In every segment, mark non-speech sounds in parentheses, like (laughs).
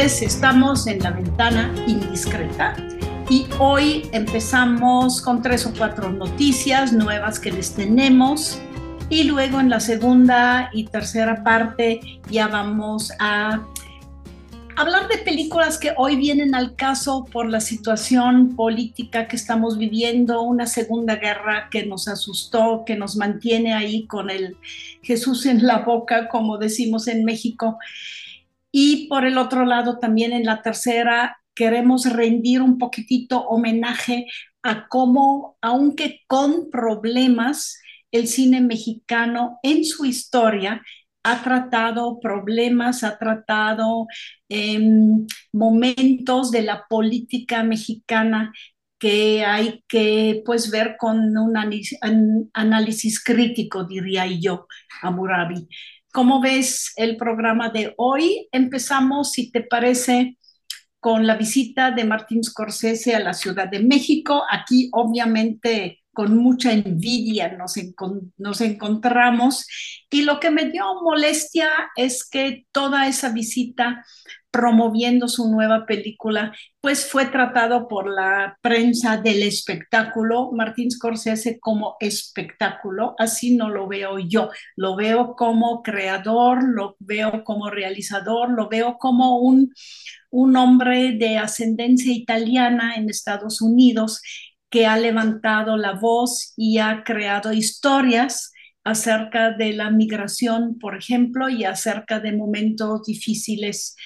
Estamos en la ventana indiscreta y hoy empezamos con tres o cuatro noticias nuevas que les tenemos y luego en la segunda y tercera parte ya vamos a hablar de películas que hoy vienen al caso por la situación política que estamos viviendo, una segunda guerra que nos asustó, que nos mantiene ahí con el Jesús en la boca, como decimos en México. Y por el otro lado, también en la tercera, queremos rendir un poquitito homenaje a cómo, aunque con problemas, el cine mexicano en su historia ha tratado problemas, ha tratado em, momentos de la política mexicana que hay que pues ver con un análisis, crítico, diría yo, a Murabi. ¿Cómo ves el programa de hoy? Empezamos, si te parece, con la visita de Martín Scorsese a la Ciudad de México. Aquí, obviamente, con mucha envidia nos, encontramos. Y lo que me dio molestia es que toda esa visita promoviendo su nueva película, pues fue tratado por la prensa del espectáculo, Martín Scorsese como espectáculo, así no lo veo yo, lo veo como creador, lo veo como realizador, lo veo como un, un hombre de ascendencia italiana en Estados Unidos que ha levantado la voz y ha creado historias acerca de la migración, por ejemplo, y acerca de momentos difíciles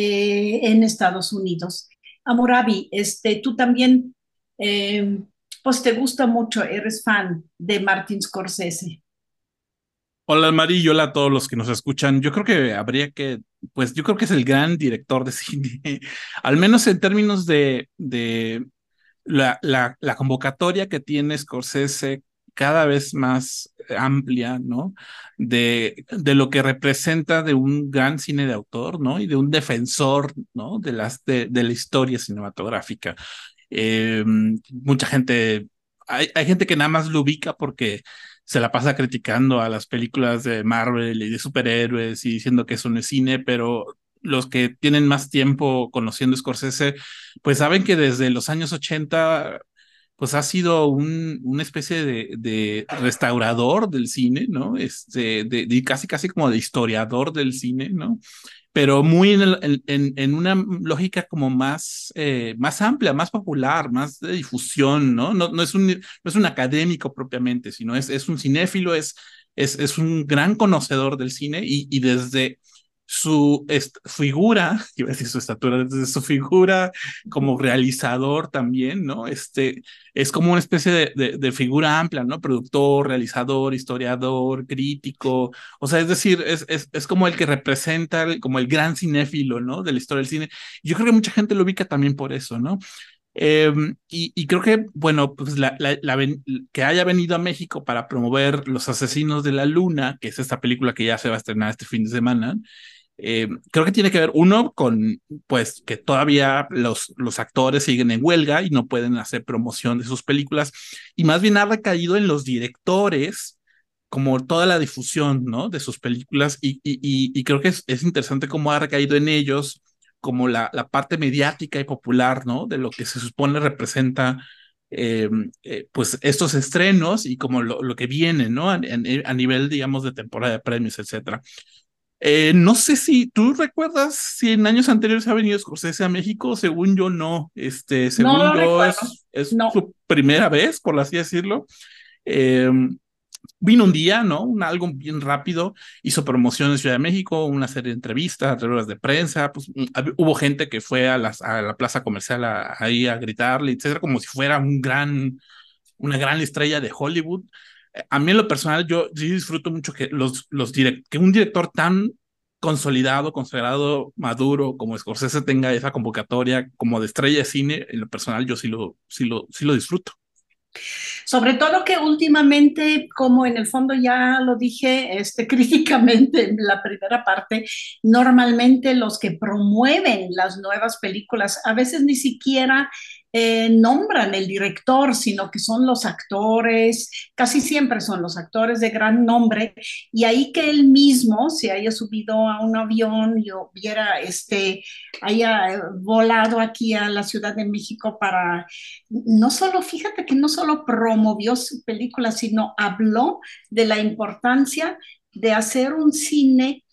eh, en Estados Unidos. Amorabi, este, tú también, eh, pues te gusta mucho, eres fan de Martin Scorsese. Hola María, hola a todos los que nos escuchan. Yo creo que habría que, pues yo creo que es el gran director de (laughs) cine, al menos en términos de, de la, la convocatoria que tiene Scorsese cada vez más amplia, ¿no? De, de lo que representa de un gran cine de autor, ¿no? Y de un defensor, ¿no? De, las, de, la historia cinematográfica. Eh, mucha gente, hay, hay gente que nada más lo ubica porque se la pasa criticando a las películas de Marvel y de superhéroes y diciendo que eso no cine, pero los que tienen más tiempo conociendo Scorsese, pues saben que desde los años 80 pues ha sido un, una especie de, de, restaurador del cine, ¿no? Este, de, casi, casi como de historiador del cine, ¿no? Pero muy en, en, en una lógica como más, eh, más amplia, más popular, más de difusión, ¿no? No, no, es, un, no es un académico propiamente, sino es, es un cinéfilo, es, es, es un gran conocedor del cine y, y desde su figura, (laughs) iba a decir su estatura, desde su figura como realizador también, ¿no? Este, es como una especie de, de, figura amplia, ¿no? Productor, realizador, historiador, crítico, o sea, es decir, es, es, es como el que representa como el gran cinéfilo, ¿no? De la historia del cine. Yo creo que mucha gente lo ubica también por eso, ¿no? Em, y, y, creo que, bueno, pues la, la, que haya venido a México para promover Los Asesinos de la Luna, que es esta película que ya se va a estrenar este fin de semana, eh, creo que tiene que ver uno con, pues, que todavía los, los actores siguen en huelga y no pueden hacer promoción de sus películas, y más bien ha recaído en los directores como toda la difusión, ¿no? De sus películas y, y, y, creo que es, es, interesante cómo ha recaído en ellos como la, la parte mediática y popular, ¿no? De lo que se supone representa eh, eh, pues estos estrenos y como lo, lo que viene, ¿no? A, a, nivel, digamos, de temporada de premios, etcétera. Eh, no sé si tú recuerdas si en años anteriores ha venido Scorsese a México, según yo no, este, según yo es, es su primera vez, por así decirlo. Eh, vino un día, ¿no? Un, algo bien rápido, hizo promoción en Ciudad de México, una serie de entrevistas, ruedas de prensa, pues mm, hubo gente que fue a, las, a la plaza comercial ahí a gritarle, etcétera, como si fuera un gran, una gran estrella de Hollywood. Eh, a mí en lo personal, yo sí disfruto mucho que, los, los que un director tan consolidado, consagrado, maduro, como Scorsese tenga esa convocatoria como de estrella de cine, en lo personal yo sí lo, sí lo, sí lo disfruto. Sobre todo que últimamente, como en el fondo ya lo dije este, (laughs) críticamente en la primera parte, normalmente los que promueven las nuevas películas a veces ni siquiera eh, nombran el director, sino que son los actores, casi siempre son los actores de gran nombre, y ahí que él mismo se haya subido a un avión y hubiera, este, haya eh, volado aquí a la Ciudad de México para, no solo, fíjate que no solo promovió su película, sino habló de la importancia de hacer un cine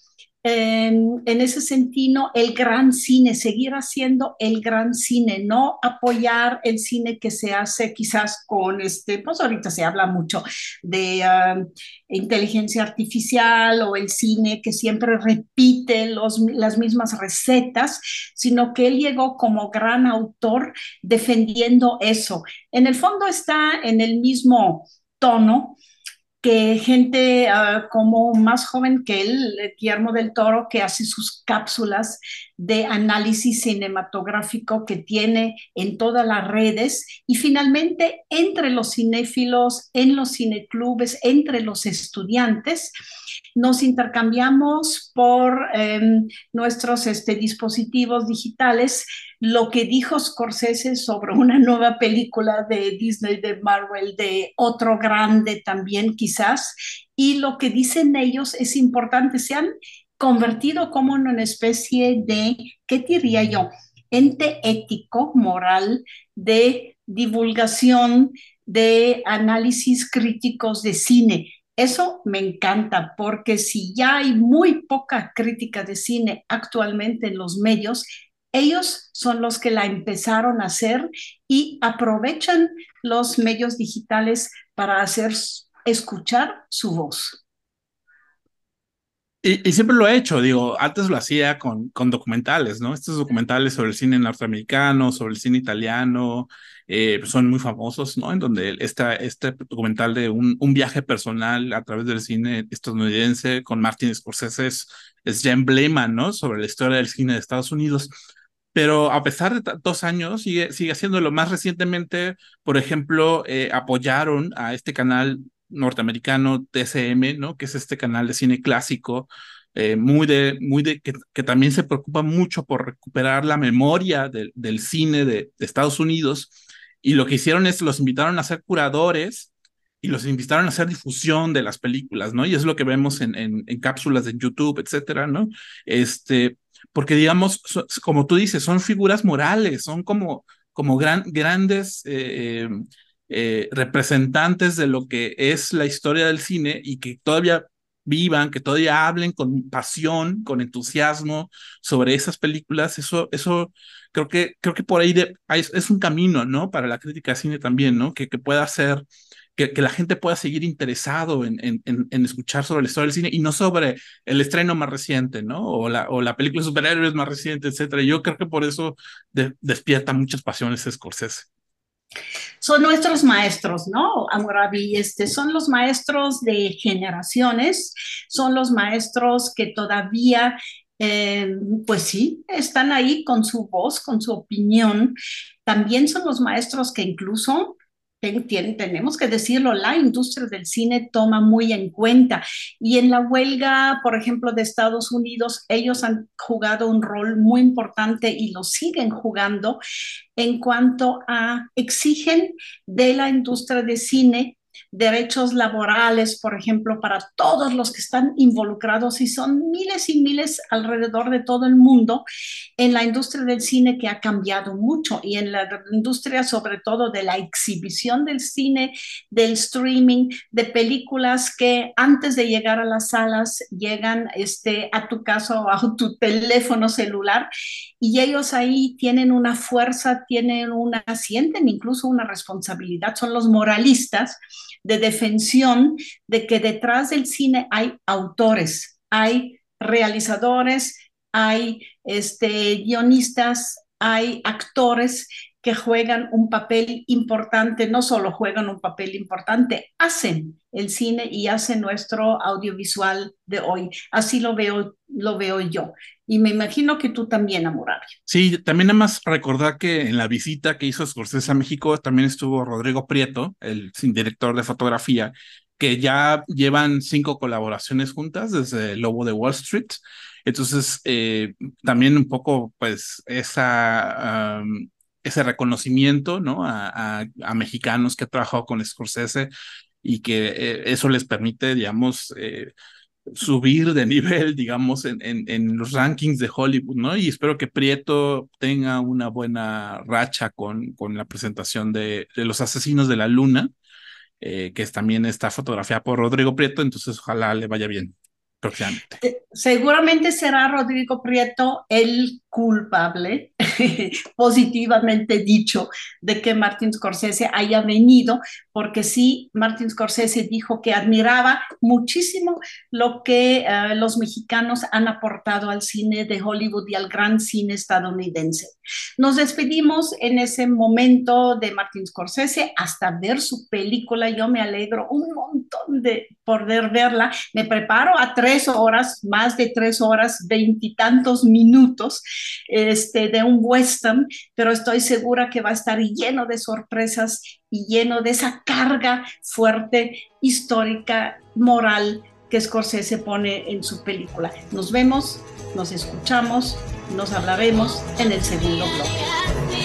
en, ese sentido el gran cine, seguir haciendo el gran cine, no apoyar el cine que se hace quizás con este, pues ahorita se habla mucho de um, inteligencia artificial o el cine que siempre repite los, las mismas recetas, sino que él llegó como gran autor defendiendo eso. En el fondo está en el mismo tono que gente uh, como más joven que él, Guillermo del Toro, que hace sus cápsulas de análisis cinematográfico que tiene en todas las redes y finalmente entre los cinéfilos, en los cineclubes, entre los estudiantes, nos intercambiamos por eh, nuestros este, dispositivos digitales lo que dijo Scorsese sobre una nueva película de Disney, de Marvel, de otro grande también quizás, y lo que dicen ellos es importante, se han convertido como en una especie de, ¿qué diría yo? Ente ético, moral, de divulgación, de análisis críticos de cine. Eso me encanta porque si ya hay muy poca crítica de cine actualmente en los medios, ellos son los que la empezaron a hacer y aprovechan los medios digitales para hacer escuchar su voz. Y, siempre lo he hecho, digo, antes lo hacía con, con documentales, ¿no? Estos documentales sobre el cine norteamericano, sobre el cine italiano, eh, son muy famosos, ¿no? En donde esta, este documental de un, un, viaje personal a través del cine estadounidense con Martin Scorsese es, es ya emblema, ¿no? Sobre la historia del cine de Estados Unidos pero a pesar de tantos años, sigue, sigue haciéndolo. Más recientemente, por ejemplo, eh, apoyaron a este canal norteamericano TCM, ¿no? Que es este canal de cine clásico, eh, muy de, muy de, que, también se preocupa mucho por recuperar la memoria del cine de, de, Estados Unidos. Y lo que hicieron es, los invitaron a ser curadores y los invitaron a hacer difusión de las películas, ¿no? Y es lo que vemos en, en, en cápsulas de YouTube, etcétera, ¿no? Este, porque digamos, como tú dices, son figuras morales, son como, como gran, grandes eh, eh, representantes de lo que es la historia del cine y que todavía vivan, que todavía hablen con pasión, con entusiasmo sobre esas películas, eso, eso creo que, creo que por ahí es, un camino, ¿no? Para la crítica de cine también, ¿no? Que, que pueda ser que, la gente pueda seguir interesado en, en, en, escuchar sobre la historia del cine y no sobre el estreno más reciente, ¿no? O la, o la película de superhéroes más reciente, etcétera. Yo creo que por eso despierta muchas pasiones Scorsese. Son nuestros maestros, ¿no? Amurabi, este, son los maestros de generaciones, son los maestros que todavía eh, pues sí, están ahí con su voz, con su opinión. También son los maestros que incluso tenemos que decirlo, la industria del cine toma muy en cuenta. Y en la huelga, por ejemplo, de Estados Unidos, ellos han jugado un rol muy importante y lo siguen jugando en cuanto a exigen de la industria de cine derechos laborales, por ejemplo, para todos los que están involucrados y son miles y miles alrededor de todo el mundo en la industria del cine que ha cambiado mucho y en la industria sobre todo de la exhibición del cine, del streaming, de películas que antes de llegar a las salas llegan este, a tu casa o a tu teléfono celular y ellos ahí tienen una fuerza, tienen una, sienten incluso una responsabilidad, son los moralistas de defensión de que detrás del cine hay autores, hay realizadores, hay este, guionistas, hay actores que juegan un papel importante, no solo juegan un papel importante, hacen el cine y hacen nuestro audiovisual de hoy. Así lo veo, lo veo yo. Y me imagino que tú también, Amurabi. Sí, también nada más recordar que en la visita que hizo Scorsese a México también estuvo Rodrigo Prieto, el director de fotografía, que ya llevan cinco colaboraciones juntas desde Lobo de Wall Street. Entonces, eh, también un poco, pues, esa, ese reconocimiento, ¿no? A, mexicanos que han trabajado con Scorsese y que eh, eso les permite, digamos, eh, subir de (laughs) nivel, digamos, en, en, los rankings de Hollywood, ¿no? Y espero que Prieto tenga una buena racha con, con la presentación de, de Los Asesinos de la Luna, que es también está fotografiada por Rodrigo Prieto, entonces ojalá le vaya bien. Eh, seguramente será Rodrigo Prieto el culpable, (laughs) positivamente dicho, de que Martin Scorsese haya venido, porque sí, Martin Scorsese dijo que admiraba muchísimo lo que eh, los mexicanos han aportado al cine de Hollywood y al gran cine estadounidense. Nos despedimos en ese momento de Martin Scorsese hasta ver su película. Yo me alegro un montón de poder verla. Me preparo a tres horas, más de tres horas, veintitantos minutos este, de un western, pero estoy segura que va a estar lleno de sorpresas y lleno de esa carga fuerte, histórica, moral que Scorsese pone en su película. Nos vemos, nos escuchamos, nos hablaremos en el segundo bloque.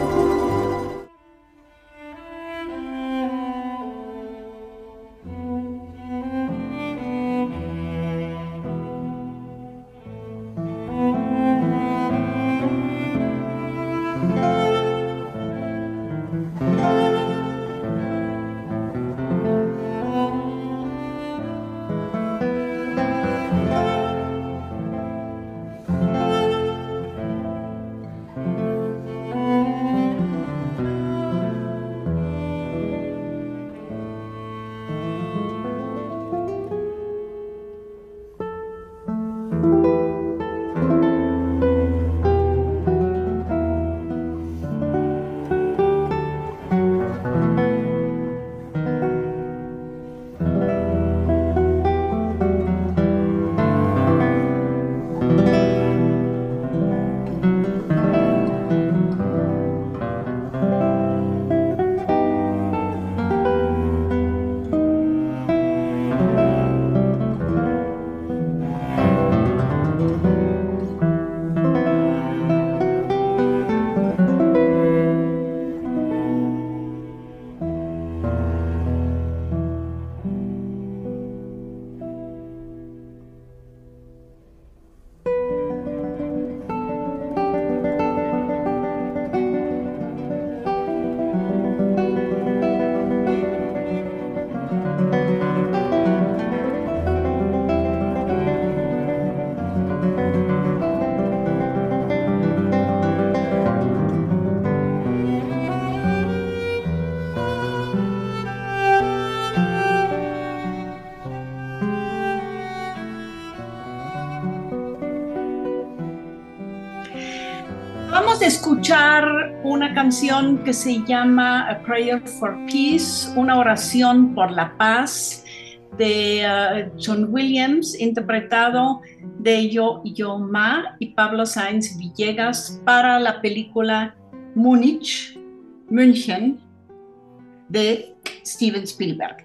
Escuchar una canción que se llama A Prayer for Peace, una oración por la paz de uh, John Williams, interpretado de Yo Yo Ma y Pablo Sáenz Villegas para la película Múnich, München, de Steven Spielberg.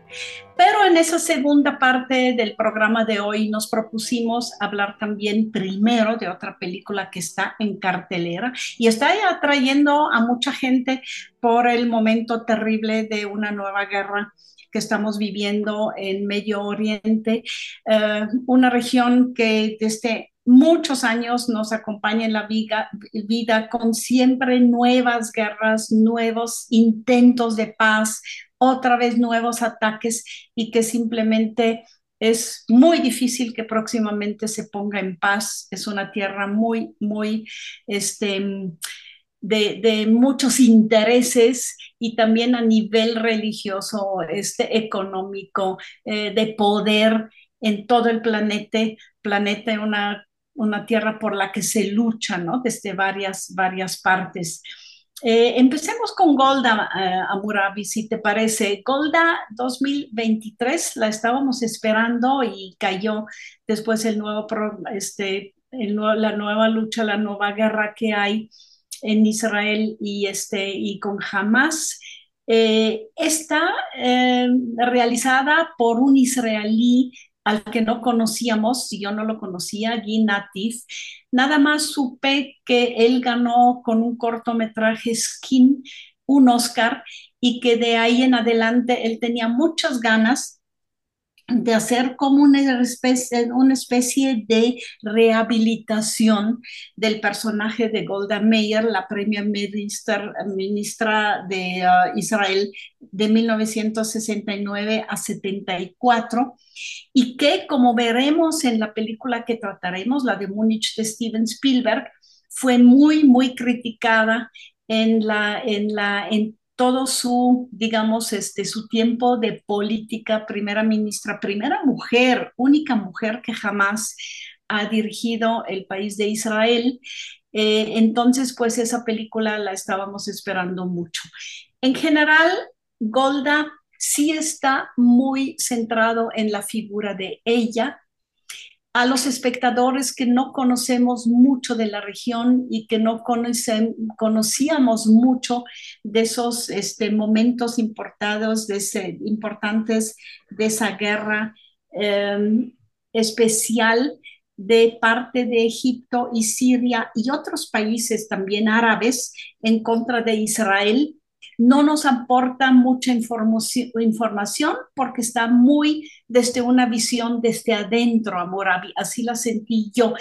Pero en esa segunda parte del programa de hoy nos propusimos hablar también primero de otra película que está en cartelera y está atrayendo a mucha gente por el momento terrible de una nueva guerra que estamos viviendo en Medio Oriente, eh, una región que desde muchos años nos acompaña en la vida, vida con siempre nuevas guerras, nuevos intentos de paz, otra vez nuevos ataques y que simplemente es muy difícil que próximamente se ponga en paz. Es una tierra muy, muy, este, de, muchos intereses y también a nivel religioso, este, económico, eh, de poder en todo el planeta, planeta una, una tierra por la que se lucha, ¿no? Desde varias, varias partes. Eh, empecemos con Golda, eh, Amurabi, si te parece. Golda 2023 la estábamos esperando y cayó después el nuevo, este, la nueva lucha, la nueva guerra que hay en Israel y, este, y con Hamas. Eh, está realizada por un israelí al que no conocíamos, si yo no lo conocía, Guy Natif. Nada más supe que él ganó con un cortometraje Skin un Oscar y que de ahí en adelante él tenía muchas ganas de hacer como una especie, de rehabilitación del personaje de Golda Meir, la premia ministra, ministra de uh, Israel de 1969 a 74, y que, como veremos en la película que trataremos, la de Múnich de Steven Spielberg, fue muy, muy criticada en la, en la, todo su, digamos, este, su tiempo de política, primera ministra, primera mujer, única mujer que jamás ha dirigido el país de Israel. Eh, entonces, pues esa película la estábamos esperando mucho. En general, Golda sí está muy centrado en la figura de ella, a los espectadores que no conocemos mucho de la región y que no conocíamos mucho de esos este, momentos importados, importantes de esa guerra em, especial de parte de Egipto y Siria y otros países también árabes en contra de Israel no nos aporta mucha información porque está muy desde una visión desde adentro, amor, así la sentí yo.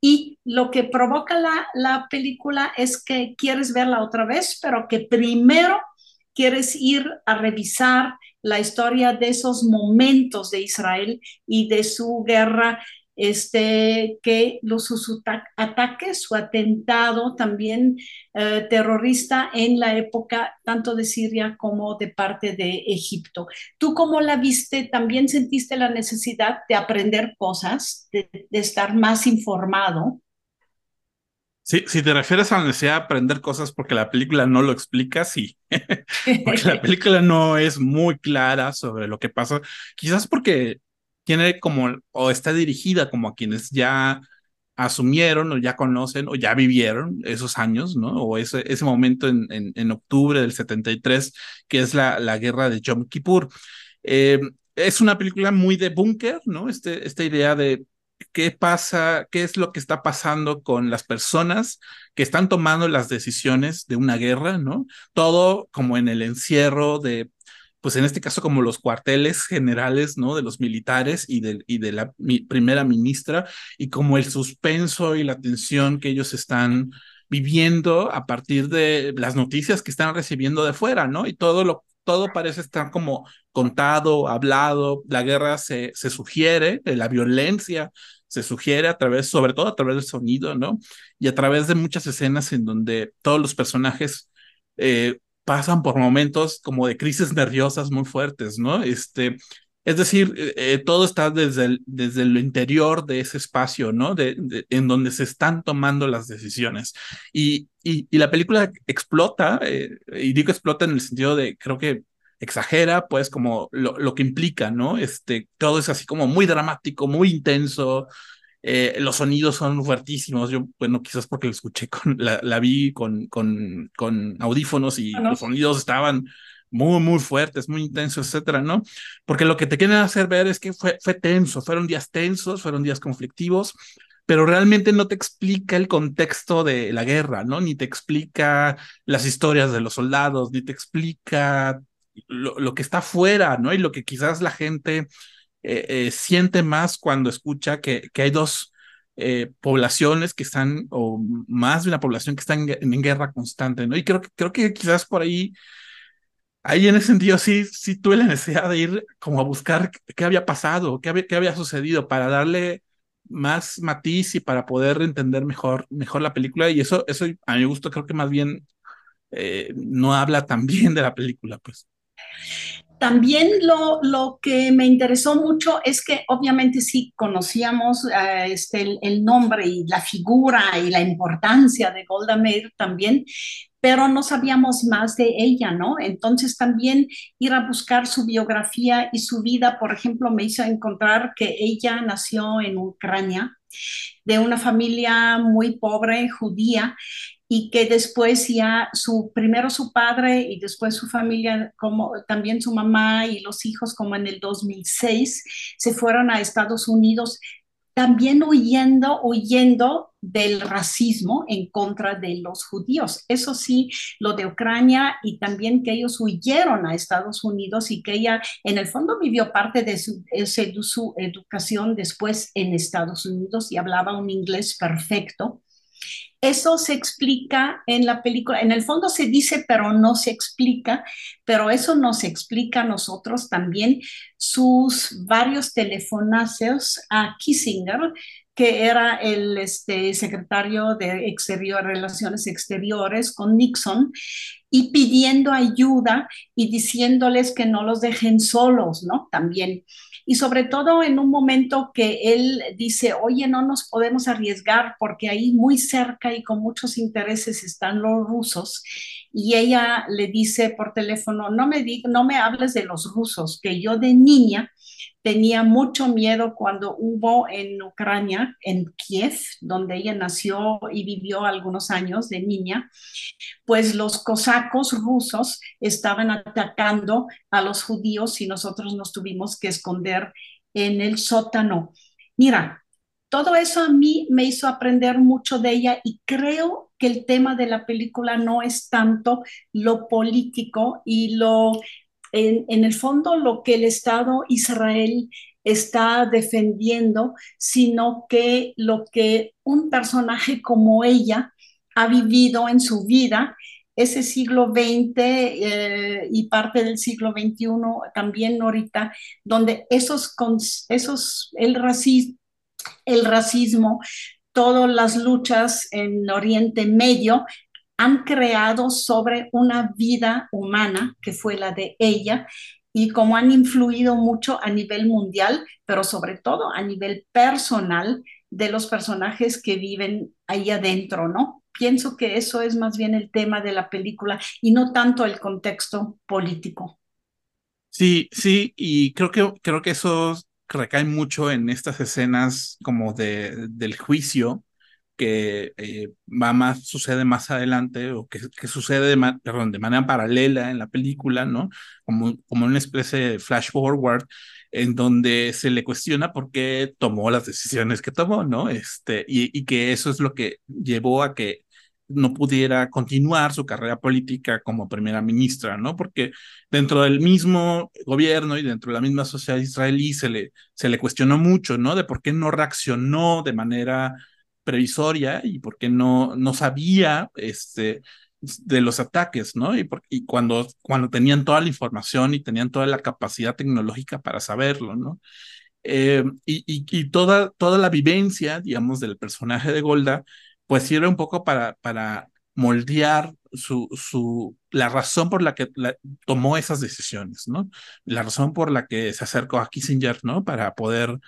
Y lo que provoca la, la película es que quieres verla otra vez, pero que primero quieres ir a revisar la historia de esos momentos de Israel y de su guerra este, que los sus ataques, su atentado también eh, terrorista en la época tanto de Siria como de parte de Egipto. ¿Tú cómo la viste? ¿También sentiste la necesidad de aprender cosas, de, estar más informado? Sí, si te refieres a la necesidad de aprender cosas porque la película no lo explica, sí. (laughs) porque la (laughs) película no es muy clara sobre lo que pasa. Quizás porque tiene como, o está dirigida como a quienes ya asumieron o ya conocen o ya vivieron esos años, ¿no? O ese, ese momento en, en, octubre del 73, que es la, la guerra de Yom Kippur. Eh, es una película muy de búnker, ¿no? Este, esta idea de qué pasa, qué es lo que está pasando con las personas que están tomando las decisiones de una guerra, ¿no? Todo como en el encierro de pues en este caso como los cuarteles generales, ¿no? De los militares y de, y de la primera ministra, y como el suspenso y la tensión que ellos están viviendo a partir de las noticias que están recibiendo de fuera, ¿no? Y todo lo todo parece estar como contado, hablado, la guerra se, se sugiere, la violencia se sugiere a través, sobre todo a través del sonido, ¿no? Y a través de muchas escenas en donde todos los personajes eh, pasan por momentos como de crisis (laughs) nerviosas muy fuertes, ¿no? Este, Es decir, eh, eh, todo está desde el, desde el interior de ese espacio, ¿no? De, en donde se están tomando las decisiones. Y, y, la película explota, eh, y digo explota en el sentido de, creo que exagera, pues, como lo, lo que implica, ¿no? Este, todo es así como muy dramático, muy intenso, los sonidos son fuertísimos. Yo, bueno, quizás porque lo escuché con, (laughs) la, la vi con, con, con audífonos y los sonidos estaban muy, muy fuertes, muy intensos, etcétera, ¿no? Porque lo que te quieren hacer ver es que fue, fue tenso, fueron días tensos, fueron días conflictivos, pero realmente no te explica el contexto de la guerra, ¿no? Ni te explica las historias de los soldados, ni te explica lo, lo que está afuera, ¿no? Y lo que quizás la gente eh, eh, siente más cuando escucha que, que hay dos eh, poblaciones que están, o más de una población que está en, guerra constante, ¿no? Y creo, creo que quizás por ahí ahí en ese sentido sí, sí tuve la necesidad de ir como a buscar qué había pasado, qué había, qué había sucedido para darle más matiz y para poder entender mejor, mejor la película. Y eso, eso a mi gusto creo que más bien no habla tan bien de la película, pues. También lo, lo, que me interesó mucho es que obviamente sí conocíamos uh, este, el, el, nombre y la figura y la importancia de Golda Meir también, pero no sabíamos más de ella, ¿no? Entonces también ir a buscar su biografía y su vida, por ejemplo, me hizo encontrar que ella nació en Ucrania, de una familia muy pobre, judía, y que después ya su primero su padre y después su familia como también su mamá y los hijos como en el 2006 se fueron a Estados Unidos también huyendo, huyendo del racismo en contra de los judíos. Eso sí, lo de Ucrania y también que ellos huyeron a Estados Unidos y que ella en el fondo vivió parte de su, su educación después en Estados Unidos y hablaba un inglés perfecto. Eso se explica en la película, en el fondo se dice, pero no se explica, pero eso nos explica a nosotros también sus varios telefonazos a Kissinger, que era el este, secretario de exterior, Relaciones Exteriores con Nixon, y pidiendo ayuda y diciéndoles que no los dejen solos, ¿no? También y sobre todo en un momento que él dice, oye, no nos podemos arriesgar porque ahí muy cerca y con muchos intereses están los rusos. Y ella le dice por teléfono, no me, no me hables de los rusos, que yo de niña tenía mucho miedo cuando hubo en Ucrania, en Kiev, donde ella nació y vivió algunos años de niña, pues los cosacos rusos estaban atacando a los judíos y nosotros nos tuvimos que esconder en el sótano. Mira, todo eso a mí me hizo aprender mucho de ella y creo que el tema de la película no es tanto lo político y lo en, el fondo lo que el Estado Israel está defendiendo, sino que lo que un personaje como ella ha vivido en su vida, ese siglo XX eh, y parte del siglo XXI también ahorita, donde esos, esos el, racismo, el racismo, todas las luchas en Oriente Medio han creado sobre una vida humana que fue la de ella y cómo han influido mucho a nivel mundial, pero sobre todo a nivel personal de los personajes que viven ahí adentro, ¿no? Pienso que eso es más bien el tema de la película y no tanto el contexto político. Sí, sí, y creo que, creo que eso recae mucho en estas escenas como de, del juicio, que eh, va más, sucede más adelante o que, que sucede de, perdón, de manera paralela en la película, ¿no? Como, como una especie de flash forward en donde se le cuestiona por qué tomó las decisiones que tomó, ¿no? Este, y, y que eso es lo que llevó a que no pudiera continuar su carrera política como primera ministra, ¿no? Porque dentro del mismo gobierno y dentro de la misma sociedad israelí se le, se le cuestionó mucho, ¿no? De por qué no reaccionó de manera previsoria y porque no, no sabía este, de los ataques, ¿no? Y, cuando, cuando tenían toda la información y tenían toda la capacidad tecnológica para saberlo, ¿no? Eh, y, y, toda, toda la vivencia, digamos, del personaje de Golda, pues sirve un poco para, para moldear su, su, la razón por la que tomó esas decisiones, ¿no? La razón por la que se acercó a Kissinger, ¿no? Para poder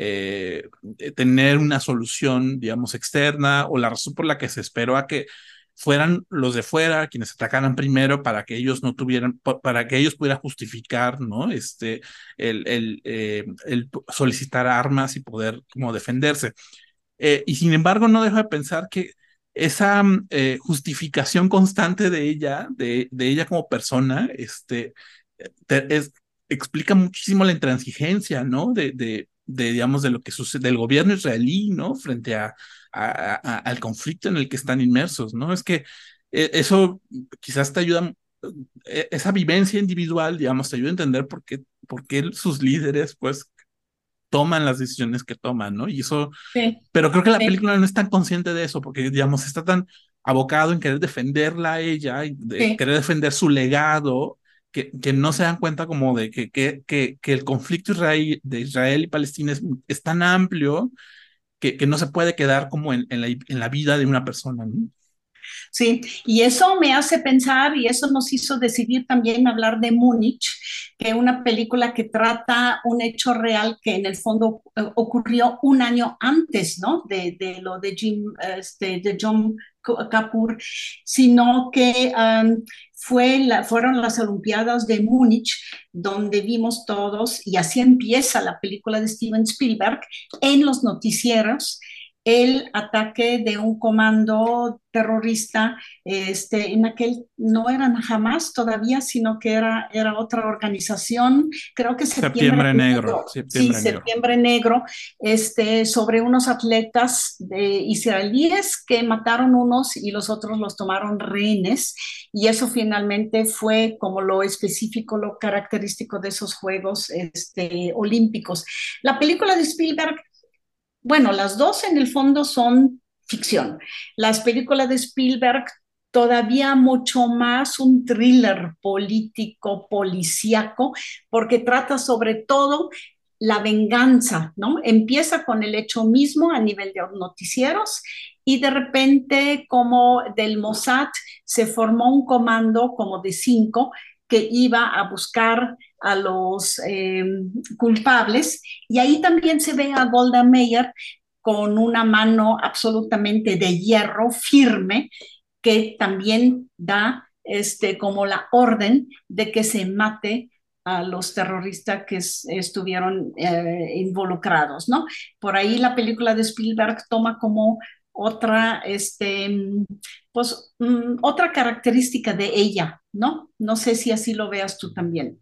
eh, tener una solución, digamos, externa, o la razón por la que se esperó a que fueran los de fuera quienes atacaran primero para que ellos no tuvieran, para que ellos pudieran justificar, ¿no? Este, el, el, eh, el solicitar armas y poder como defenderse. Eh, y sin embargo, no dejo de pensar que esa eh, justificación constante de ella, de, de, ella como persona, este, es, explica muchísimo la intransigencia, ¿no? De, de, de, digamos, de lo que sucede, del gobierno israelí, ¿no? Frente a, al conflicto en el que están inmersos, ¿no? Es que eh, eso quizás te ayuda, eh, esa vivencia individual, digamos, te ayuda a entender por qué, por qué sus líderes, pues, toman las decisiones que toman, ¿no? Y eso, pero creo que la película no es tan consciente de eso, porque, digamos, está tan abocado en querer defenderla a ella de querer defender su legado, que, no se dan cuenta como de que, que, que, el conflicto israel, de Israel y Palestina es, es tan amplio que, que no se puede quedar como en, en, la, en la vida de una persona. ¿no? Sí, y eso me hace pensar y eso nos hizo decidir también hablar de Múnich, que es una película que trata un hecho real que en el fondo eh, ocurrió un año antes, ¿no? De, lo de Jim, este, de John Kapoor, sino que fue la, fueron las Olimpiadas de Múnich, donde vimos todos, y así empieza la película de Steven Spielberg, en los noticieros, el ataque de un comando terrorista, este, en aquel no eran jamás todavía, sino que era, era otra organización, creo que septiembre, septiembre negro, septiembre, sí, negro. septiembre negro, este, sobre unos atletas de israelíes que mataron unos y los otros los tomaron rehenes, y eso finalmente fue como lo específico, lo característico de esos Juegos este, Olímpicos. La película de Spielberg bueno, las dos en el fondo son ficción. Las películas de Spielberg todavía mucho más un thriller político, policíaco, porque trata sobre todo la venganza, ¿no? Empieza con el hecho mismo a nivel de noticieros y de repente como del Mossad se formó un comando como de cinco que iba a buscar a los eh, culpables. Y ahí también se ve a Golda Meir con una mano absolutamente de hierro firme que también da este, como la orden de que se mate a los terroristas que estuvieron eh, involucrados, ¿no? Por ahí la película de Spielberg toma como otra, este, pues, mm, otra característica de ella, ¿no? No sé si así lo veas tú también.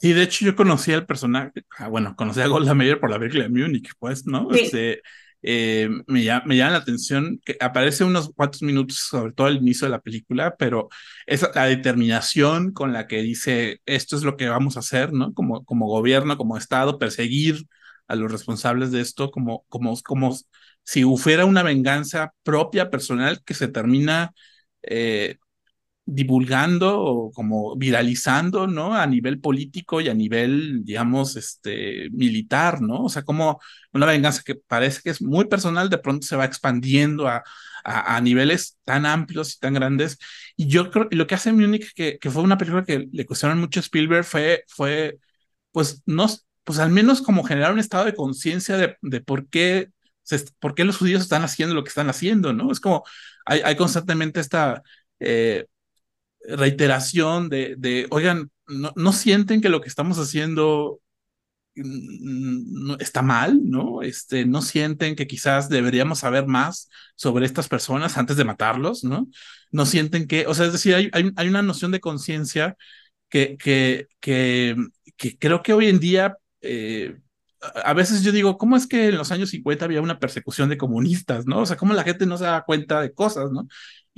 Y de hecho yo conocí al personaje, ah, bueno, conocí a Golda Meir por la película de Múnich, pues, ¿no? Sí. Este, eh, me, llama, me, llama, la atención que aparece unos cuantos minutos, sobre todo al inicio de la película, pero es la determinación con la que dice esto es lo que vamos a hacer, ¿no? Como, como gobierno, como Estado, perseguir a los responsables de esto, como, como, como si fuera una venganza propia, personal, que se termina eh, divulgando o como viralizando, ¿no? A nivel político y a nivel, digamos, este, militar, ¿no? O sea, como una venganza que parece que es muy personal, de pronto se va expandiendo a, a, niveles tan amplios y tan grandes. Y yo creo lo que hace Munich, que, que fue una película que le cuestionaron mucho a Spielberg, fue, fue, pues, no, pues al menos como generar un estado de conciencia de, de por qué por qué los judíos están haciendo lo que están haciendo, ¿no? Es como hay, hay constantemente esta eh, reiteración de, de oigan, no, no, sienten que lo que estamos haciendo está mal, ¿no? Este, no sienten que quizás deberíamos saber más sobre estas personas antes de matarlos, ¿no? No sienten que, o sea, es decir, hay, hay, hay una noción de conciencia que, que, que, que, creo que hoy en día... Eh, a veces yo digo, ¿cómo es que en los años 50 había una persecución de comunistas, ¿no? O sea, ¿cómo la gente no se da cuenta de cosas, ¿no?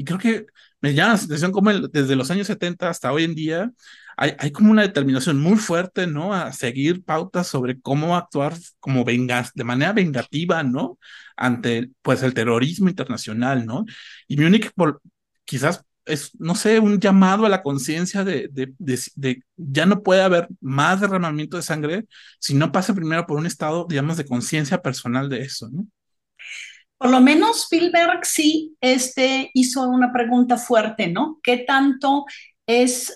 Y creo que me llama la atención cómo desde los años 70 hasta hoy en día hay, hay, como una determinación muy fuerte, ¿no? A seguir pautas sobre cómo actuar como vengas, de manera vengativa, ¿no? Ante, pues, el terrorismo internacional, ¿no? Y Múnich, por, quizás es, no sé, un llamado a la conciencia de, de, de, de, ya no puede haber más derramamiento de sangre si no pasa primero por un estado, digamos, de conciencia personal de eso, ¿no? Por lo menos Spielberg sí este, hizo una pregunta fuerte, ¿no? ¿Qué tanto es,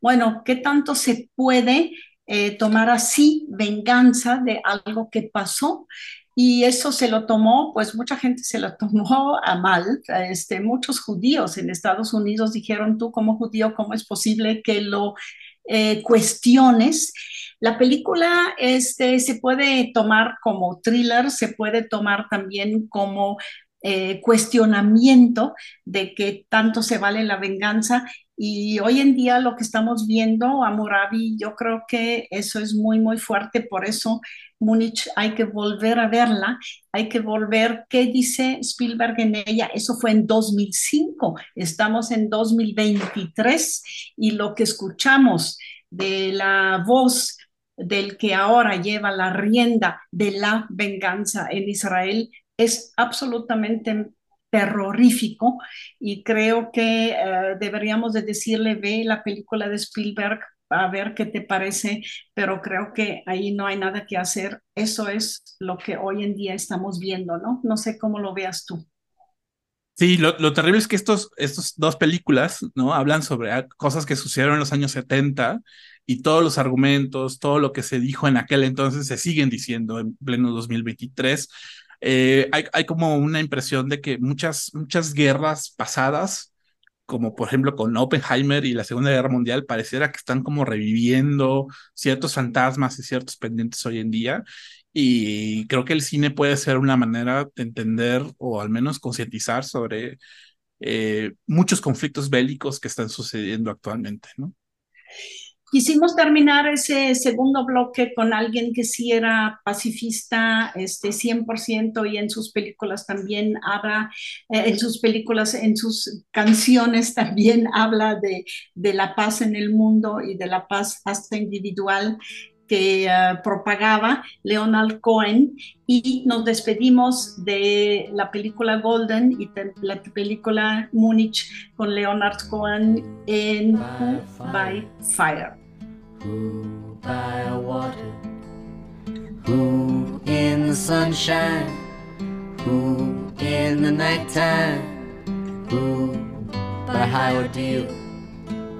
bueno, qué tanto se puede eh, tomar así venganza de algo que pasó? Y eso se lo tomó, pues mucha gente se lo tomó a mal. Este, muchos judíos en Estados Unidos dijeron, tú como judío, ¿cómo es posible que lo eh, cuestiones? La película este, se puede tomar como thriller, se puede tomar también como eh, cuestionamiento de que tanto se vale la venganza y hoy en día lo que estamos viendo a Murabi, yo creo que eso es muy, muy fuerte. Por eso Múnich hay que volver a verla, hay que volver qué dice Spielberg en ella. Eso fue en 2005, estamos en 2023 y lo que escuchamos de la voz del que ahora lleva la rienda de la venganza en Israel es absolutamente terrorífico y creo que eh, deberíamos de decirle, ve la película de Spielberg a ver qué te parece, pero creo que ahí no hay nada que hacer. Eso es lo que hoy en día estamos viendo, ¿no? No sé cómo lo veas tú. Sí, lo, terrible es que estos, estos dos películas, ¿no? Hablan sobre cosas que sucedieron en los años 70 y todos los argumentos, todo lo que se dijo en aquel entonces se siguen diciendo en pleno 2023 eh, hay, hay, como una impresión de que muchas, muchas guerras pasadas, como por ejemplo con Oppenheimer y la Segunda Guerra Mundial, pareciera que están como reviviendo ciertos fantasmas y ciertos pendientes hoy en día. Y creo que el cine puede ser una manera de entender o al menos concientizar sobre eh, muchos conflictos bélicos que están sucediendo actualmente, ¿no? Quisimos terminar ese segundo bloque con alguien que sí era pacifista, este 100% y en sus películas también habla, eh, en sus películas, en sus canciones también (laughs) habla de, de, la paz en el mundo y de la paz hasta individual que uh, propagaba Leonard Cohen y nos despedimos de la película Golden y la película Múnich con Leonard Cohen en Who by Fire. Who by water? Who in the sunshine? Who in the nighttime? Who by high ordeal?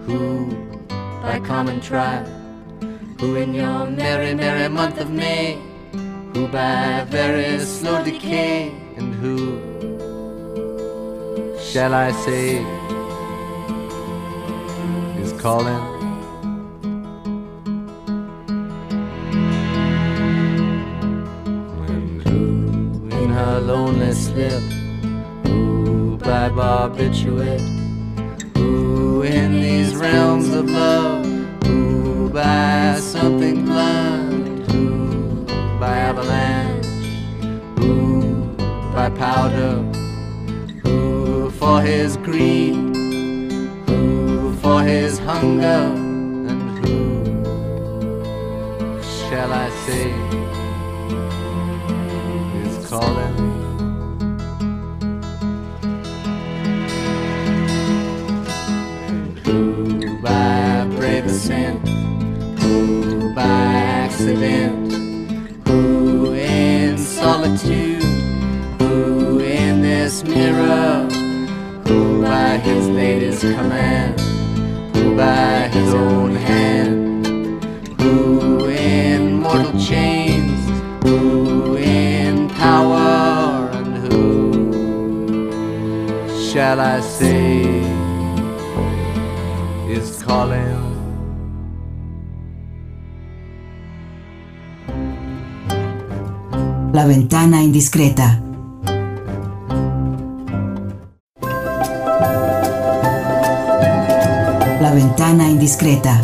Who by common trial? Who in your merry, merry month of May? Who by very slow decay? And who shall I say is calling? And who in her lonely slip. Ooh, by barbiturate. Ooh, in these realms of love. By something blunt. Ooh, by avalanche. Ooh, by powder. Ooh, for his greed. Ooh, for his hunger. And who shall I say is calling? By accident? Who in solitude? Who in this mirror? Who by his latest command? Who by his own hand? Who in mortal chains? Who in power? And who shall I say is calling? La ventana indiscreta. La ventana indiscreta.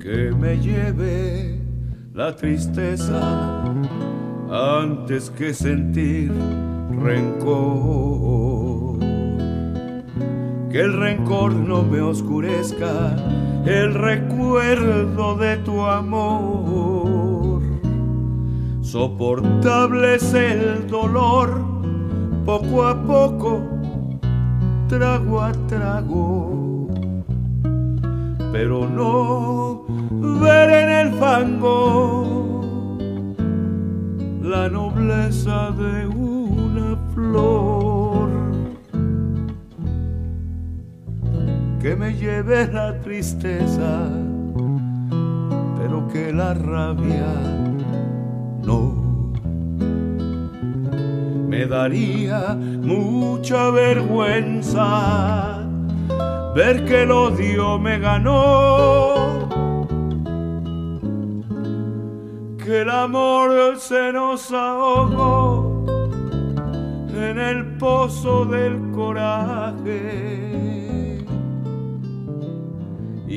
Que me lleve la tristeza antes que sentir rencor que el rencor no me oscurezca el recuerdo de tu amor. Soportable es el dolor, poco a poco, trago a trago. pero no ver en el fango la nobleza de una me lleve la tristeza, pero que la rabia no. Me daría mucha vergüenza ver que el odio me ganó, que el amor se nos ahogó en el pozo del coraje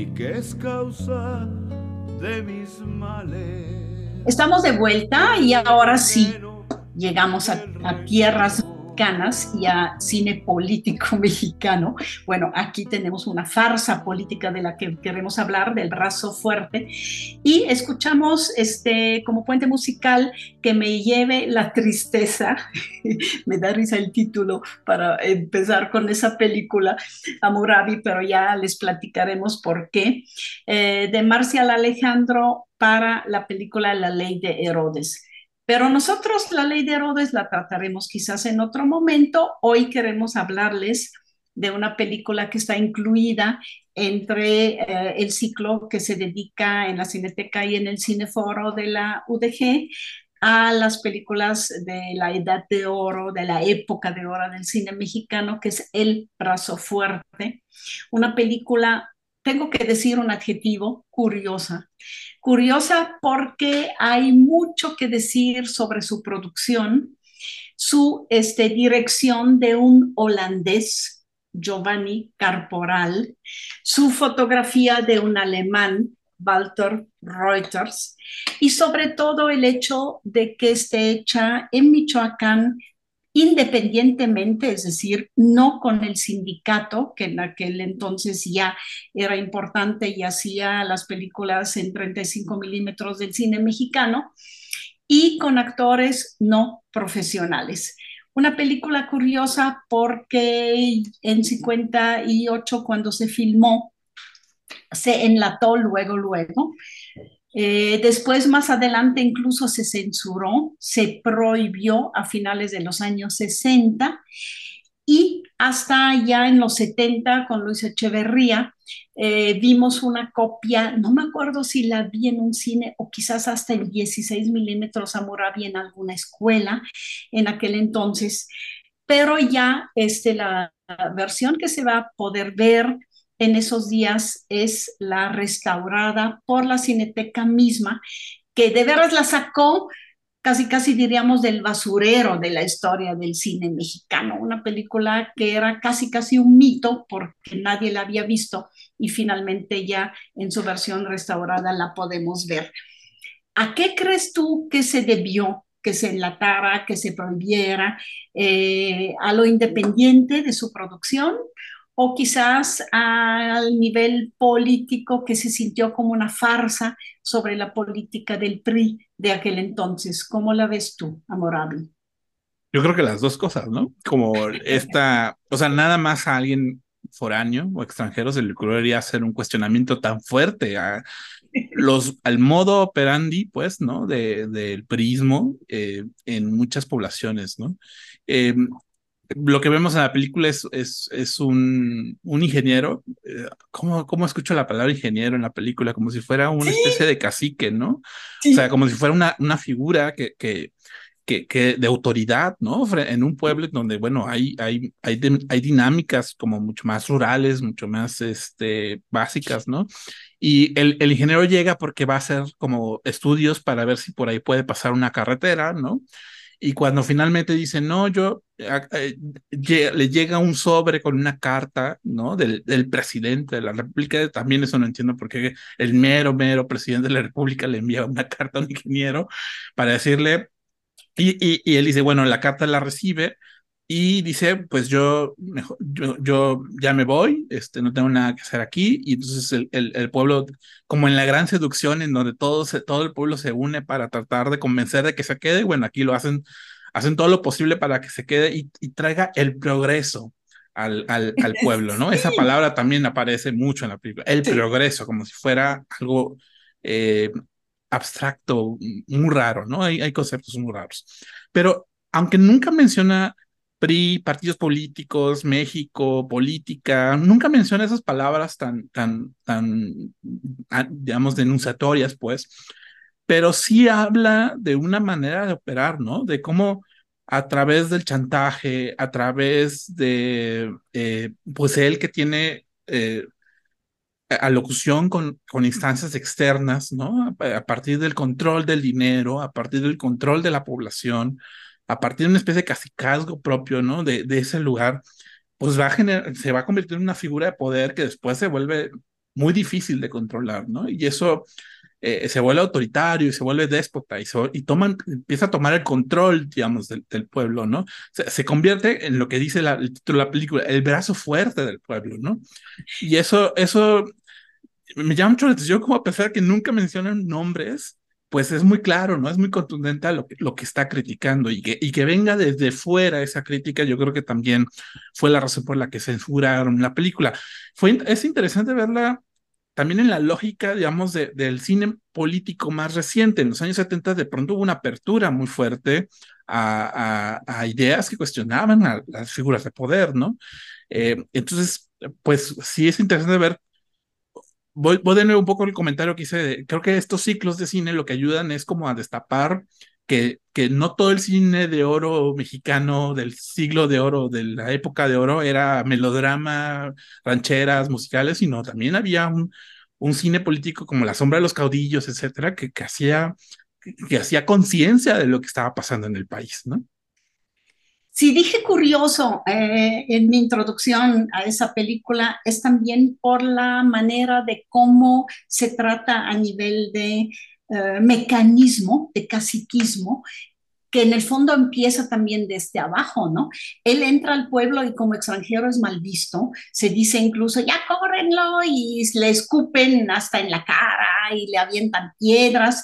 y que es causa de mis males. Estamos de vuelta y ahora sí llegamos a, a tierras y a cine político (laughs) mexicano. Bueno, aquí tenemos una farsa política de la que queremos hablar, del brazo fuerte, y escuchamos este como puente musical que me lleve la tristeza, (laughs) me da risa el título para empezar con esa película, Amurabi, pero ya les platicaremos por qué, eh, de Marcial Alejandro para la película La Ley de Herodes. Pero nosotros la ley de Herodes la trataremos quizás en otro momento. Hoy queremos hablarles de una película que está incluida entre eh, el ciclo que se dedica en la Cineteca y en el Cineforo de la UDG a las películas de la edad de oro, de la época de oro del cine mexicano, que es El Brazo Fuerte, una película, tengo que decir un adjetivo, curiosa, curiosa porque hay mucho que decir sobre su producción, su este, dirección de un holandés, Giovanni Carporal, su fotografía de un alemán, Walter Reuters, y sobre todo el hecho de que esté hecha en Michoacán independientemente, es decir, no con el sindicato, que en aquel entonces ya era importante y hacía las películas en 35 milímetros del cine mexicano, y con actores no profesionales. Una película curiosa porque en 58, cuando se filmó, se enlató luego, luego, eh, después, más adelante, incluso se censuró, se prohibió a finales de los años 60 y hasta ya en los 70 con Luis Echeverría eh, vimos una copia, no me acuerdo si la vi en un cine o quizás hasta en 16 milímetros a Moravia en alguna escuela en aquel entonces, pero ya este, la versión que se va a poder ver en esos días es la restaurada por la Cineteca misma, que de veras la sacó casi casi diríamos del basurero de la historia del cine mexicano, una película que era casi casi un mito porque nadie la había visto y finalmente ya en su versión restaurada la podemos ver. ¿A qué crees tú que se debió que se enlatara, que se prohibiera, eh, a lo independiente de su producción o quizás al nivel político que se sintió como una farsa sobre la política del PRI de aquel entonces. ¿Cómo la ves tú, Amorabi? Yo creo que las dos cosas, ¿no? Como esta, o sea, nada más a alguien foráneo o extranjero se le ocurriría hacer un cuestionamiento tan fuerte a los, al modo operandi, pues, ¿no? De, del prismo eh, en muchas poblaciones, ¿no? Eh, lo que vemos en la película es, es, es un, un ingeniero. Eh, ¿Cómo, ¿Cómo escucho la palabra ingeniero en la película? Como si fuera una especie de cacique, ¿no? O sea, como si fuera una, una figura que, que, que, que, de autoridad, ¿no? En un pueblo donde, bueno, hay, hay, hay, hay dinámicas como mucho más rurales, mucho más este, básicas, ¿no? Y el, el ingeniero llega porque va a hacer como estudios para ver si por ahí puede pasar una carretera, ¿no? Y cuando finalmente dice, no, yo, eh, le llega un sobre con una carta, ¿no? Del, del, presidente de la República, también eso no entiendo por qué el mero, mero presidente de la República le envía una (laughs) carta a un ingeniero para decirle, y, y él dice, bueno, la carta la recibe, y dice, pues yo, mejor, yo, yo ya me voy, este, no tengo nada que hacer aquí, y entonces el, el, el pueblo, como en la gran seducción, en donde todo, se, todo el pueblo se une para tratar de convencer de que se quede, bueno, aquí lo hacen, hacen todo lo posible para que se quede y, y traiga el progreso, al, al, al (laughs) pueblo, ¿no? Esa palabra también aparece mucho en la película, el progreso, como si fuera algo eh, abstracto, muy raro, ¿no? Hay, hay conceptos muy raros. Pero aunque nunca menciona PRI, partidos políticos, México, política, nunca menciona esas palabras tan, tan, tan, digamos, denunciatorias, pues, pero sí habla de una manera de operar, ¿no? De cómo a través del chantaje, a través de, eh, pues él que tiene eh, alocución con, con instancias externas, ¿no? A, partir del control del dinero, a partir del control de la población, a partir de una especie de casicazgo propio, ¿no? De, de ese lugar, pues va a generar, se va a convertir en una figura de poder que después se vuelve muy difícil de controlar, ¿no? Y eso eh, se vuelve autoritario y se vuelve déspota y, y toman, empieza a tomar el control, digamos, del, del pueblo, ¿no? Se, se, convierte en lo que dice la, el título de la película, el brazo fuerte del pueblo, ¿no? Y eso, eso me llama mucho la atención como a pesar que nunca mencionan nombres, pues es muy claro, ¿no? Es muy contundente lo que, lo que está criticando y que, y que venga desde fuera esa crítica, yo creo que también fue la razón por la que censuraron la película. Fue, es interesante verla también en la lógica, digamos, de, del cine político más reciente. En los años 70 de pronto hubo una apertura muy fuerte a, a, a ideas que cuestionaban a las figuras de poder, ¿no? Eh, entonces, pues sí es interesante ver voy, voy de nuevo un poco el comentario que hice. Creo que estos ciclos de cine lo que ayudan es como a destapar que, que no todo el cine de oro mexicano del siglo de oro, de la época de oro, era melodrama, rancheras, musicales, sino también había un, un cine político como La sombra de los caudillos, etcétera, que, que hacía, que, que hacía conciencia de lo que estaba pasando en el país, ¿no? Si dije curioso eh, en mi introducción a esa película, es también por la manera de cómo se trata a nivel de eh, mecanismo, de caciquismo, que en el fondo empieza también desde abajo, ¿no? Él entra al pueblo y como extranjero es mal visto, se dice incluso, ya córrenlo y le escupen hasta en la cara y le avientan piedras.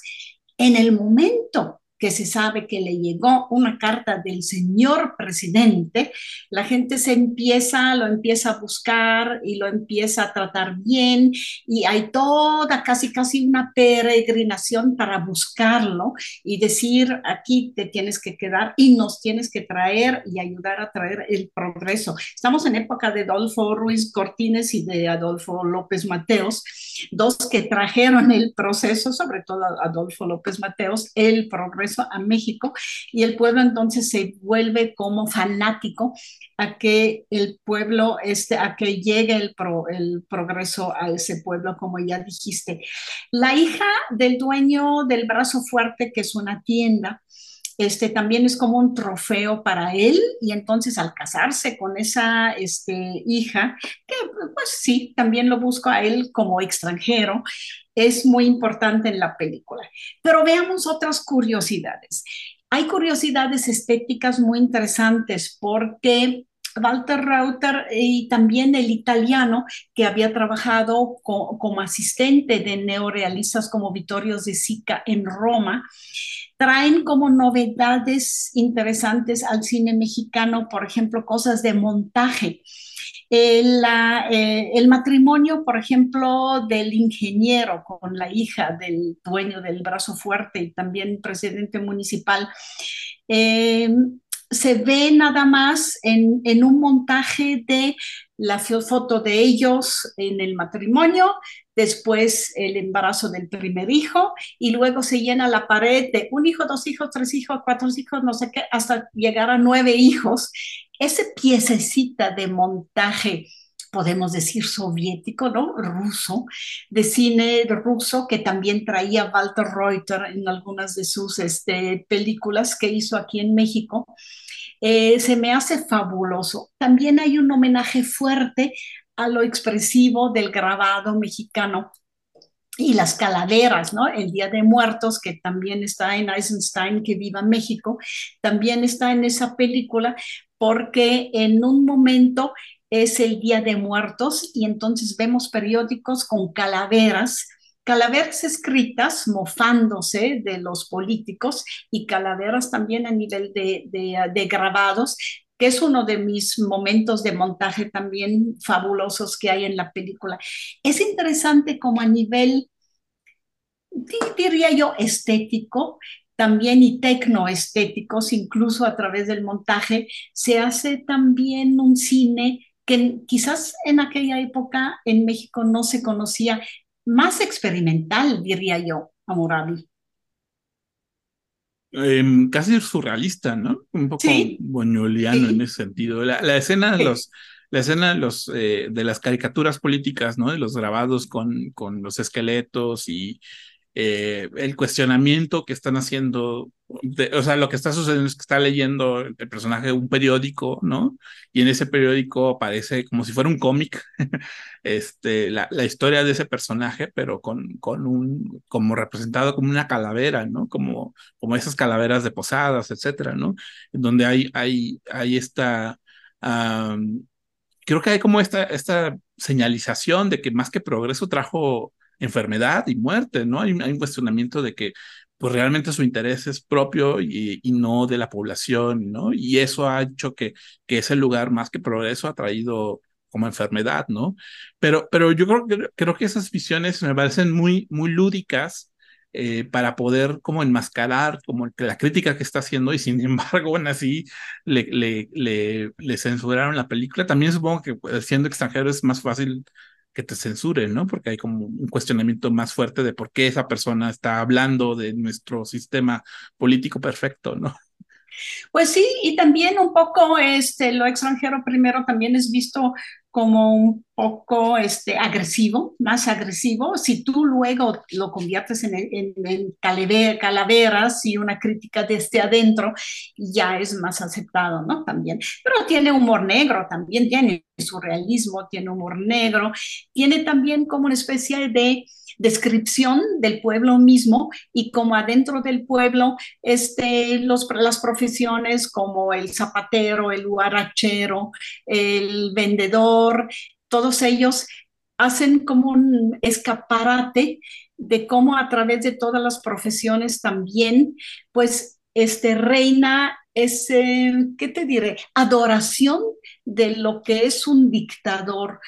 En el momento que se sabe que le llegó una carta del señor presidente, la gente se empieza, lo empieza a buscar y lo empieza a tratar bien y hay toda casi casi una peregrinación para buscarlo y decir aquí te tienes que quedar y nos tienes que traer y ayudar a traer el progreso. Estamos en época de Adolfo Ruiz Cortines y de Adolfo López Mateos, dos que trajeron el proceso, sobre todo Adolfo López Mateos, el progreso a México y el pueblo entonces se vuelve como fanático a que el pueblo, este, a que llegue el, pro, el progreso a ese pueblo, como ya dijiste. La hija del dueño del brazo fuerte, que es una tienda, este, también es como un trofeo para él y entonces al casarse con esa este, hija, que pues sí, también lo busco a él como extranjero, es muy importante en la película. Pero veamos otras curiosidades. Hay curiosidades estéticas muy interesantes porque Walter Rauter y también el italiano que había trabajado co como asistente de neorealistas como Vittorio de Sica en Roma, traen como novedades interesantes al cine mexicano, por ejemplo, cosas de montaje. El, la, eh, el, matrimonio, por ejemplo, del ingeniero con la hija del dueño del brazo fuerte y también presidente municipal, eh, se ve nada más en, en, un montaje de la foto de ellos en el matrimonio, después el embarazo del primer hijo y luego se llena la pared de un hijo, dos hijos, tres hijos, cuatro hijos, no sé qué, hasta llegar a nueve hijos. Ese piececita de montaje podemos decir soviético, ¿no? Ruso, de cine ruso que también traía Walter Reuter en algunas de sus este, películas que hizo aquí en México. Eh, se me hace fabuloso. También hay un homenaje fuerte a lo expresivo del grabado mexicano y las calaveras, ¿no? El Día de Muertos, que también está en Eisenstein, que viva México, también está en esa película, porque en un momento es el Día de Muertos y entonces vemos periódicos con calaveras, calaveras escritas mofándose de los políticos y calaveras también a nivel de, de, de grabados que es uno de mis momentos de montaje también fabulosos que hay en la película. Es interesante como a nivel, diría yo, estético, también y tecnoestéticos, incluso a través del montaje, se hace también un cine que quizás en aquella época en México no se conocía, más experimental, diría yo, Amurabi. Em, casi surrealista, ¿no? Un poco Sí, boñoliano sí, en ese sentido. La, la escena de sí. los, la escena de los eh, de las caricaturas políticas, ¿no? De los grabados con, con los esqueletos y eh, el cuestionamiento que están haciendo, de- o sea, lo que está sucediendo es que está leyendo el personaje un periódico, ¿no? Y en ese periódico aparece como si fuera un cómic, (laughs) este, la, la historia de ese personaje, pero con, con un, como representado como una calavera, ¿no? Como, como esas calaveras de posadas, etcétera, ¿no? En donde hay, hay, hay esta, am, creo que hay como esta, esta señalización de que más que progreso trajo enfermedad y muerte, ¿no? Hay, un- cuestionamiento de que pues realmente su interés es propio y, no de la población, ¿no? Y eso ha hecho que, que ese lugar más que progreso ha traído como enfermedad, ¿no? Pero, pero yo creo, creo que esas visiones me parecen muy, muy lúdicas eh, para poder como enmascarar como la crítica que está haciendo y sin (laughs) embargo aún así le, le, le, le censuraron la película. También supongo que pues, siendo extranjero es más fácil que te censuren, ¿no? Porque hay como un cuestionamiento más fuerte de por qué esa persona está hablando de nuestro sistema político perfecto, ¿no? Pues sí, y también un poco este, lo extranjero primero también es visto como un poco este, agresivo, más agresivo. Si tú luego lo conviertes en, en, en calave- calaveras y una crítica desde adentro, ya es más aceptado, ¿no? También. Pero tiene humor negro, también tiene surrealismo, tiene humor negro, tiene también como una especie de descripción del pueblo mismo y como adentro del pueblo este, los, las profesiones como el zapatero, el huarachero, el vendedor, todos ellos hacen como un escaparate de cómo a través de todas las profesiones también, pues, este, reina ese, ¿qué te diré? Adoración de lo que es un dictador,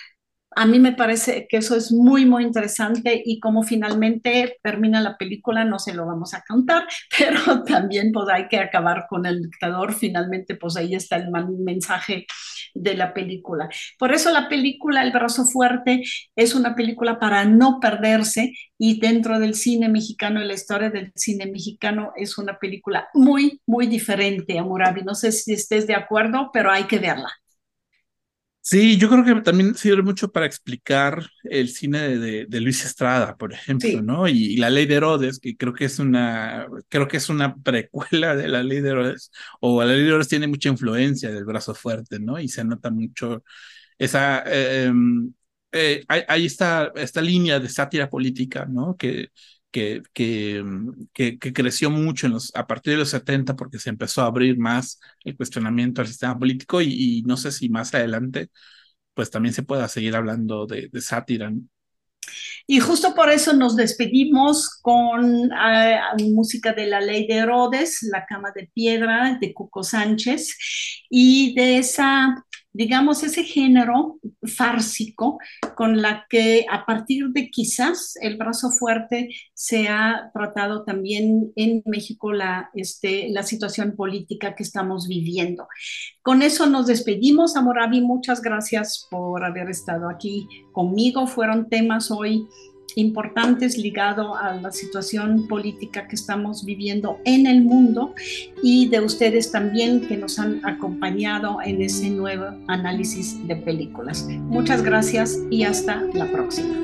a mí me parece que eso es muy, muy interesante y como finalmente termina la película, no se lo vamos a contar, (laughs) pero también pues hay que acabar con el dictador, finalmente pues ahí está el mensaje de la película. Por eso la película El Brazo Fuerte es una película para no perderse y dentro del cine mexicano la historia del cine mexicano es una película muy, muy diferente, Amurabi. No sé si estés de acuerdo, pero hay que verla. Sí, yo creo que también sirve mucho para explicar el cine de, de, de Luis Estrada, por ejemplo, Sí. ¿no? Y, y La Ley de Herodes, que creo que es una, creo que es una precuela de La Ley de Herodes, o La Ley de Herodes tiene mucha influencia del brazo fuerte, ¿no? Y se nota mucho esa, eh, em, eh, hay, hay esta, esta línea de sátira política, ¿no? Que, mm, que, que creció mucho a partir de los 70 porque se empezó a abrir más el cuestionamiento al sistema político y, no sé si más adelante pues también se pueda seguir hablando de, de sátira. Y justo por eso nos despedimos con eh, música de La Ley de Herodes, La Cama de Piedra de Cuco Sánchez y de esa, digamos, ese género fársico con la que a partir de quizás el brazo fuerte se ha tratado también en México la, este, la situación política que estamos viviendo. Con eso nos despedimos, Amorabi, muchas gracias por haber estado aquí conmigo. Fueron temas hoy importantes ligados a la situación política que estamos viviendo en el mundo y de ustedes también que nos han acompañado en ese nuevo análisis de películas. Muchas gracias y hasta la próxima.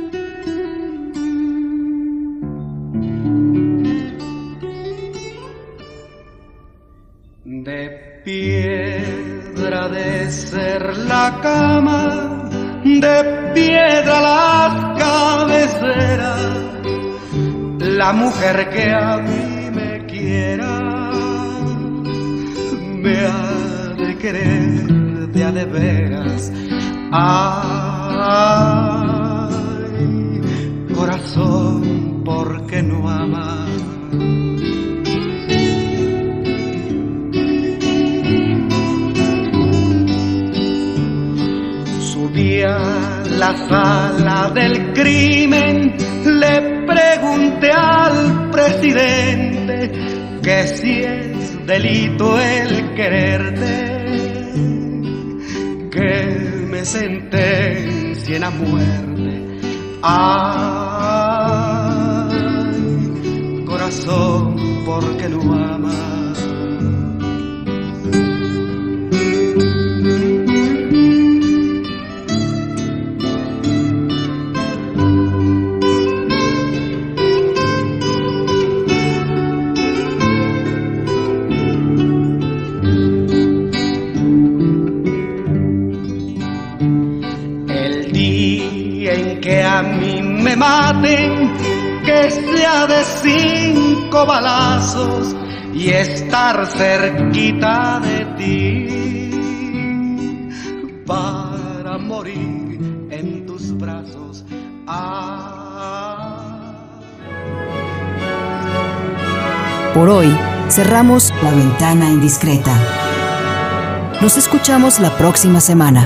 De piedra de ser la cama, de piedra las cabeceras, la mujer que a mí me quiera, me ha de querer de a de veras. Ay, corazón, ¿por qué no amas? Sala del crimen le pregunté al presidente que si es delito el quererte, que me sentencien a muerte. Ay, corazón, porque no amas. Y estar cerquita de ti para morir en tus brazos. Ah. Por hoy, cerramos la ventana indiscreta. Nos escuchamos la próxima semana.